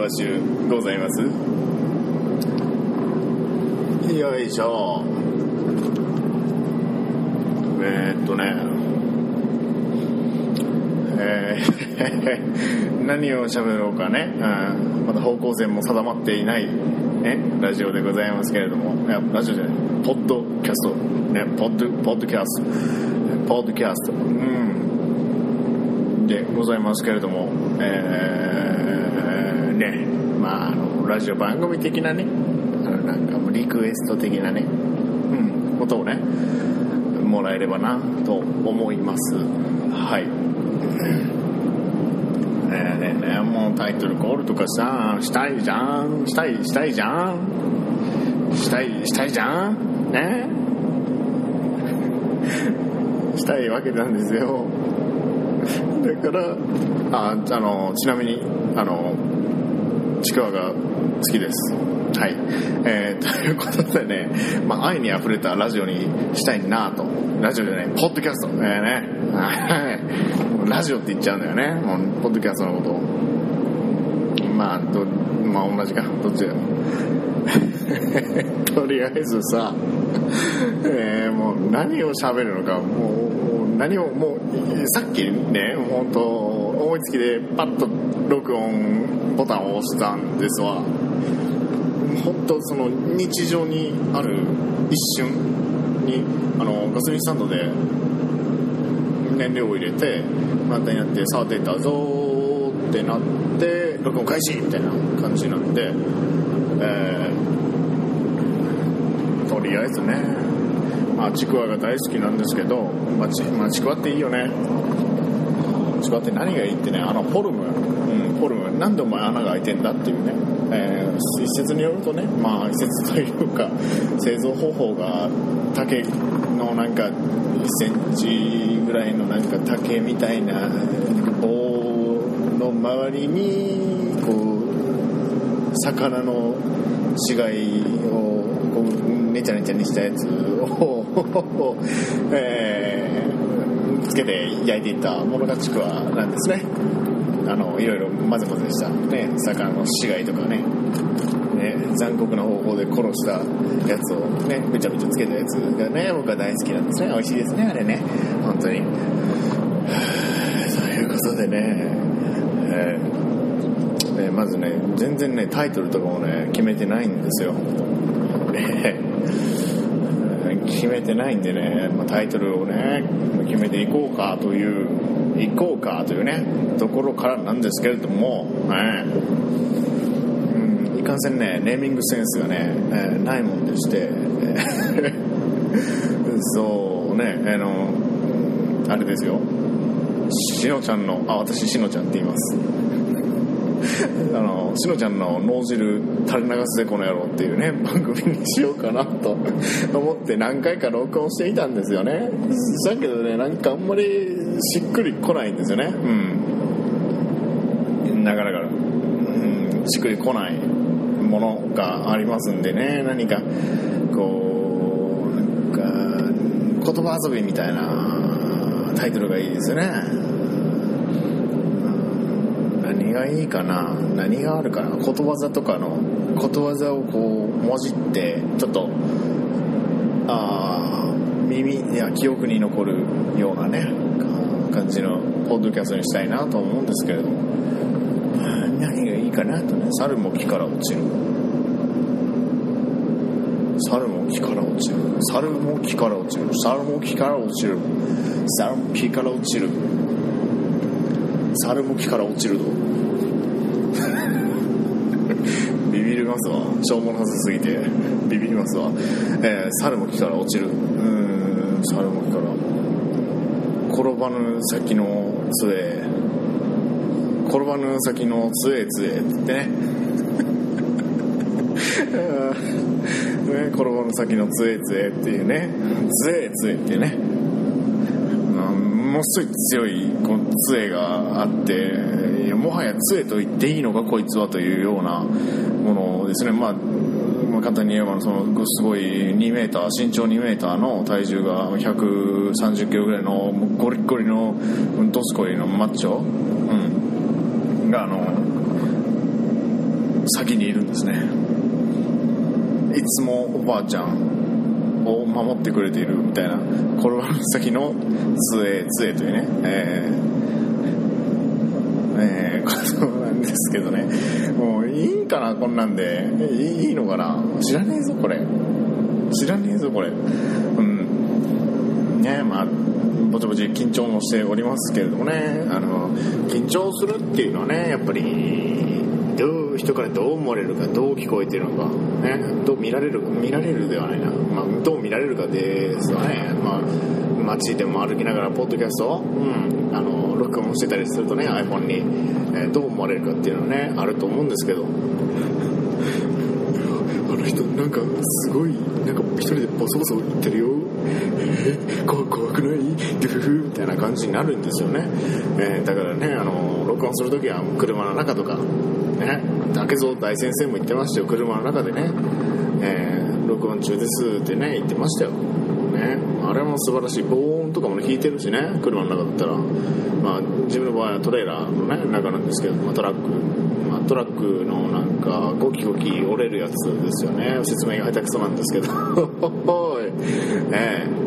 嫌うる。わしゅうございます？よいしょ。えー、っとね。えー 何を喋ろうかね、うん、まだ方向性も定まっていない、ね、ラジオでございますけれども。いやラジオじゃない。ポッドキャスト。ねポッドポッドキャスト。ポッドキャスト。うん。でございますけれども。えー、ねまああのラジオ番組的なねあのなんかもうリクエスト的なねうんことをねもらえればなと思います。はい。ねえねえねえもうタイトルコールとかさしたいじゃん。したいしたいじゃん。したいしたいじゃん。ね したいわけなんですよ。だからああのちなみにあのちくわが好きです。はい、えー、ということでね、まあ、愛にあふれたラジオにしたいなと。ラジオでねポッドキャスト、えー、ね。はい。ラジオって言っちゃうんだよね。ポッドキャストのことまあどまあ同じか。どっちでも とりあえずさ、えーもう何を喋るのか。もう何をもうさっきね本当思いつきでパッと録音ボタンを押したんですわ。本当その日常にある一瞬にあのガソリンスタンドで燃料を入れて満タンになってさあ出たぞーってなって録音開始みたいな感じなんで、えとりあえずねまあちくわが大好きなんですけど、まあちまあ、ちくわっていいよね。ちくわって何がいいってねあのフォルム、うん、フォルムなんでお前穴が開いてんだっていうね、えー一説によるとねまあ一説というか製造方法が竹のなんか1センチぐらいのなんか竹みたいな棒の周りにこう魚の死骸をこうねちゃねちゃにしたやつを、えーけて焼いていたものがちくわなんですね。あのいろいろ混ぜ混ぜした、ね、魚の死骸とかね。ね残酷な方法で殺したやつをねべちゃべちゃつけたやつがね僕は大好きなんですね。美味しいですねあれね。本当に。は ぁということでね、えーまずね全然ねタイトルとかもね決めてないんですよ。めてないんでね、まあ、タイトルをね決めていこうかといういこうかというねところからなんですけれども、ねうん、いかんせんねネーミングセンスがね、えーないもんでして そうねあのあれですよ。しのちゃんのあ私しのちゃんって言います。あのしのちゃんの脳汁垂れ流すぜこの野郎っていうね 番組にしようかなと 思って何回か録音していたんですよね。だけどねなんかあんまりしっくりこないんですよね。うん。なかなか、うん、しっくりこないものがありますんでね。何かこうなんか言葉遊びみたいなタイトルがいいですよね。がいいかな。何があるかな。ことわざとかのことわざをこうもじってちょっとあー耳いや記憶に残るようなね感じのポッドキャストにしたいなと思うんですけれども。何がいいかなとね。猿も木から落ちる。猿も木から落ちる。猿も木から落ちる。猿も木から落ちる。猿も木から落ちる。猿も木から落ちるとビビりますわ。しょうもなさすぎてビビりますわ、えー猿も木から落ちる。うーん猿も木から。転ばぬ先の杖。転ばぬ先の杖杖って言ってね。ね転ばぬ先の杖杖っていうね。杖杖ってね。ものすごい強いこの杖があって。もはや杖と言っていいのかこいつはというようなものですね。まあ簡単に言えばそのすごい2メーター身長2メーーの体重が130キロぐらいのゴリゴリのドスコイのマッチョ、うん、があの先にいるんですね。いつもおばあちゃんを守ってくれているみたいなこれは先の杖杖というねえー、えー、ことなんですけどね。もういいんかなこんなんで。いいのかな？知らねえぞこれ。知らねえぞこれ。うん。ねまあぼちぼち緊張もしておりますけれどもね。あの緊張するっていうのはねやっぱりどう人からどう思われるかどう聞こえてるのか、ね、どう見られる見られるではないな、まあ、どう見られるかですよね、まあ、街でも歩きながらポッドキャストを、うん、あの録音してたりするとね iPhone に、えー、どう思われるかっていうのはねあると思うんですけど。あの人なんかすごいなんか一人でボソボソ言ってるよ。え、怖怖くない？ドゥフフ。みたいな感じになるんですよね、えー、だからねあの録音するときは車の中とかね竹蔵大先生も言ってましたよ。車の中でね、えー、録音中ですってね言ってましたよ。ね。あれも素晴らしい。防音とかもね聞いてるしね。車の中だったら。まあ自分の場合はトレーラーのね中なんですけど、まあ、トラック、まあ、トラックのなんかゴキゴキ折れるやつですよね。説明が下手くそなんですけど。おい。ええ。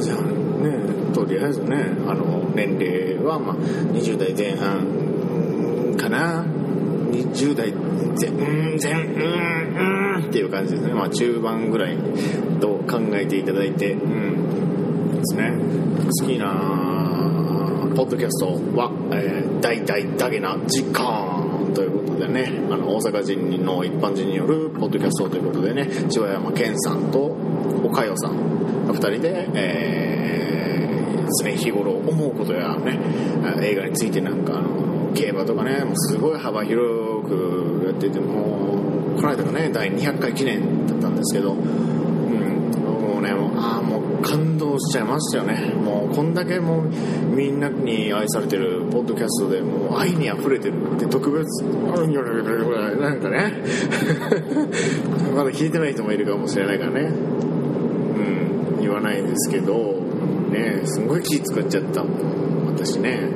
じゃあねとりあえずねあの年齢はまあ20代前半かな。20代前うん前うんうんっていう感じですね。まあ中盤ぐらいと考えていただいてうんですね。好きなポッドキャストは、えー、大々だけな時間ということでね。あの大阪人の一般人によるポッドキャストということでね。千葉山健さんと岡代さん2人で、えー、常日頃思うことやね映画についてなんかあの競馬とかねもうすごい幅広くやっててもうこの間がね第200回記念だったんですけど、うん、もうねもうああもう感動しちゃいましたよね。もうこんだけもうみんなに愛されてるポッドキャストでもう愛に溢れてるって特別なんかね。まだ聞いてない人もいるかもしれないからね。うん言わないですけどねすごい気使っちゃった。私ね。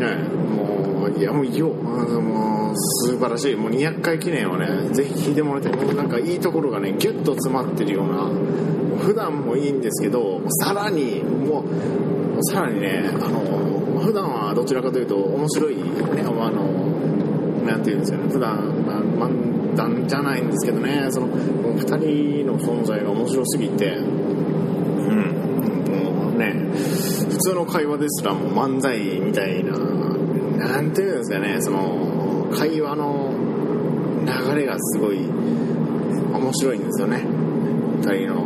ねい。やもういよあのもう素晴らしい。もう200回記念をねぜひ聞いてもらいたい。もうなんかいいところがねギュッと詰まってるような普段もいいんですけどさらにもうさらにねあの普段はどちらかというと面白いねあのなんていうんですかね普段漫談じゃないんですけどねその2人の存在が面白すぎてうんもうね普通の会話ですらも漫才みたいななんていうんですかねその会話の流れがすごい面白いんですよね。2人の、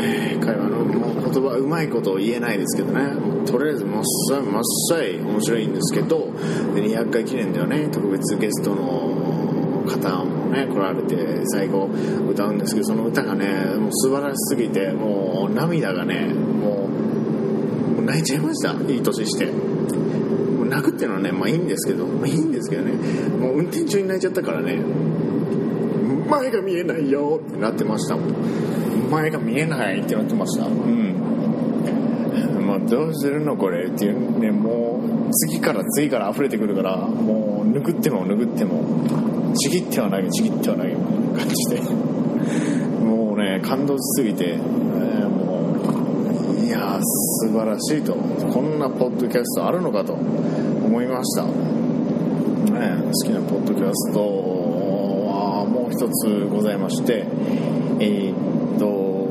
え、会話の言葉うまいことを言えないですけどね。とりあえずまっさいまっさい面白いんですけど200回記念ではね。特別ゲストの方もね来られて最後歌うんですけどその歌がねもう素晴らしすぎてもう涙がねもう泣いちゃいました。いい年して。泣くっていうのはね、まあいいんですけど、まあいいんですけどね、もう運転中に泣いちゃったからね、前が見えないよってなってましたもん。前が見えないってなってました。うん。まあどうするのこれっていうね、もう次から次から溢れてくるから、もう拭っても拭っても、ちぎってはないちぎってはないみたいな感じで。もうね、感動しすぎて、えー、もう、や素晴らしいと。こんなポッドキャストあるのかと。思いました、ね、好きなポッドキャストはもう一つございましてえー、っと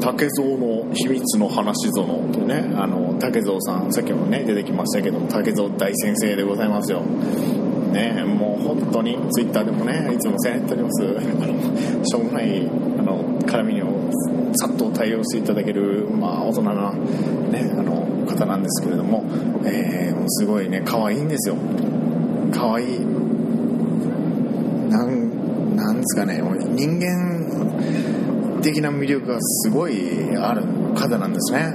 竹蔵の秘密の話園というねあの竹蔵さんさっきもね出てきましたけど竹蔵大先生でございますよねもう本当にツイッターでもねいつもせんやっておりますしょうもないあの絡みをさっと対応していただける、まあ、大人な、ね、あの方なんですけれども、えー、すごいね可愛いんですよ。可愛い。なんなんですかね人間的な魅力がすごいある方なんですね。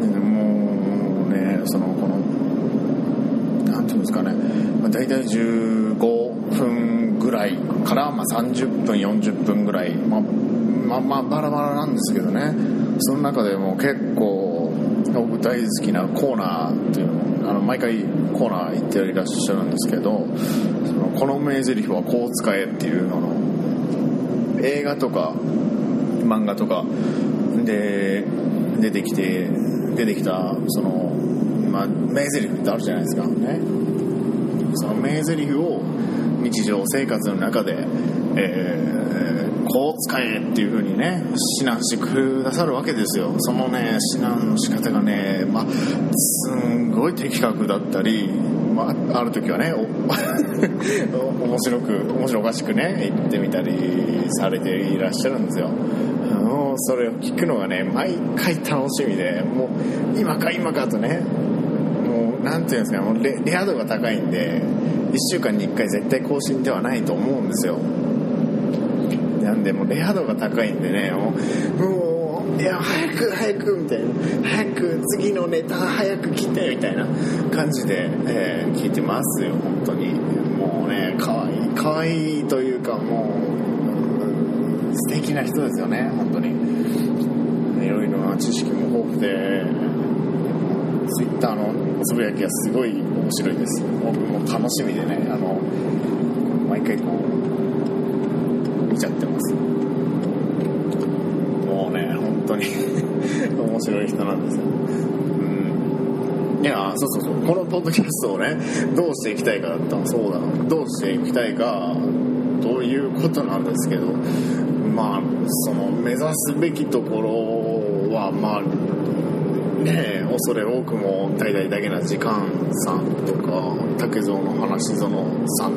でもうねそのこのなんていうんですかね、まあ、大体15分ぐらいから、まあ、30分40分ぐらい、まあ、まあまあバラバラなんですけどね。その中でも結構僕大好きなコーナーっていうのあの毎回コーナー行っていらっしゃるんですけどそのこの名台詞はこう使えっていうのの映画とか漫画とかで出てきて出てきたその、まあ、名台詞ってあるじゃないですか。ね。その名台詞を日常生活の中で、えーこう使えっていう風にね指南してくださるわけですよ。そのね指南の仕方がね、まあ、すんごい的確だったり、まあ、ある時はね 面白く面白おかしくね言ってみたりされていらっしゃるんですよ。もうそれを聞くのがね毎回楽しみでもう今か今かとねもうなんていうんですかもうレア度が高いんで1週間に1回絶対更新ではないと思うんですよ。なんでもうレア度が高いんでね。もうもういや早く早くみたいな。早く次のネタ早く来てみたいな感じで、えー聞いてますよ本当に。もうね可愛い可愛いというかもう素敵な人ですよね本当に。いろいろな知識も豊富でツイッターのつぶやきがすごい面白いです。僕も楽しみでねあの毎回こうちゃってます。もうね本当に。面白い人なんですよ。うん。いやそうそうそう。このポッドキャストをねどうしていきたいかだった。のそうだ。どうしていきたいかということなんですけど。まあその目指すべきところはまあねえ恐れ多くも大々だけな時間さんとか竹蔵の話園さん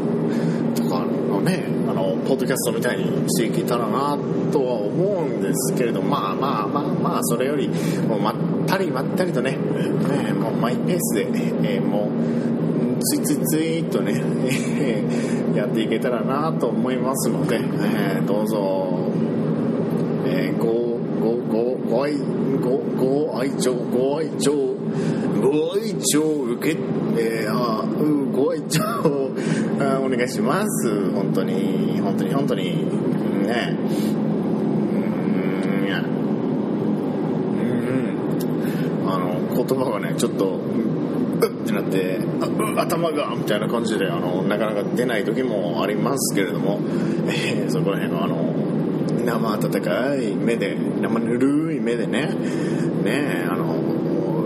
ねあのポッドキャストみたいにしていけたらなとは思うんですけれどまあまあまあまあそれよりもうまったりまったりとねねもうマイペースで、えーもうついついついっとねえ やっていけたらなと思いますので、えーどうぞ。えーご、ご、ご、ご愛、ご、ご愛聴、ご愛聴、ご愛聴受け、えーあご愛聴、あお願いします。本当に、本当に、本当に、ね。うん、いや、うん、あの、言葉がね、ちょっと、うってなって、頭が、みたいな感じで、あの、なかなか出ない時もありますけれども、えーそこら辺の、あの、生温かい目で生ぬるい目でね。ねあの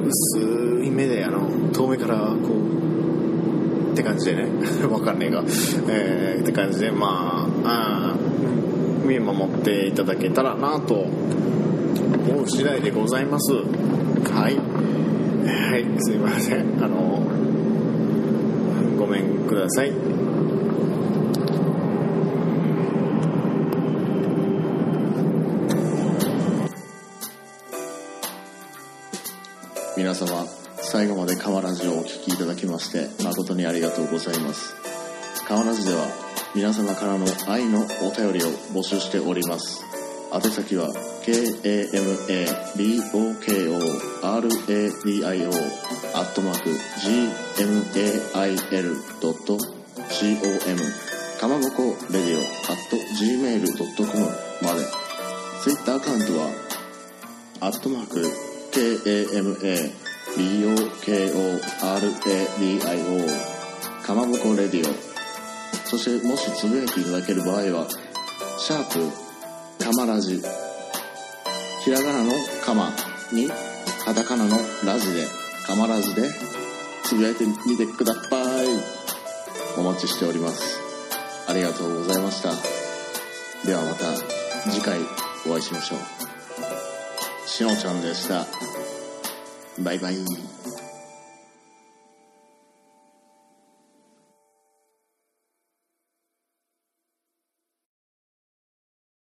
薄い目であの遠目からこうって感じでね。わかんねえが、えーって感じでまああ見守っていただけたらなと思う次第でございます。はい。はいすいません。あのごめんください。皆様最後まで川ラジをお聴きいただきまして誠にありがとうございます。川ラジでは皆様からの愛のお便りを募集しております。宛先は KAMABOKORADIO アットマーク GMAIL.com かまぼこレディオ at gmail.com まで。Twitter アカウントはアットマーク k-a-m-a BOKORADIO かまぼこレディオ。そしてもしつぶやいていただける場合はシャープかまラジひらがなのかまにカタカナのラジでかまラジでつぶやいてみてください。お待ちしております。ありがとうございました。ではまた次回お会いしましょう。しのちゃんでした。バイバイ。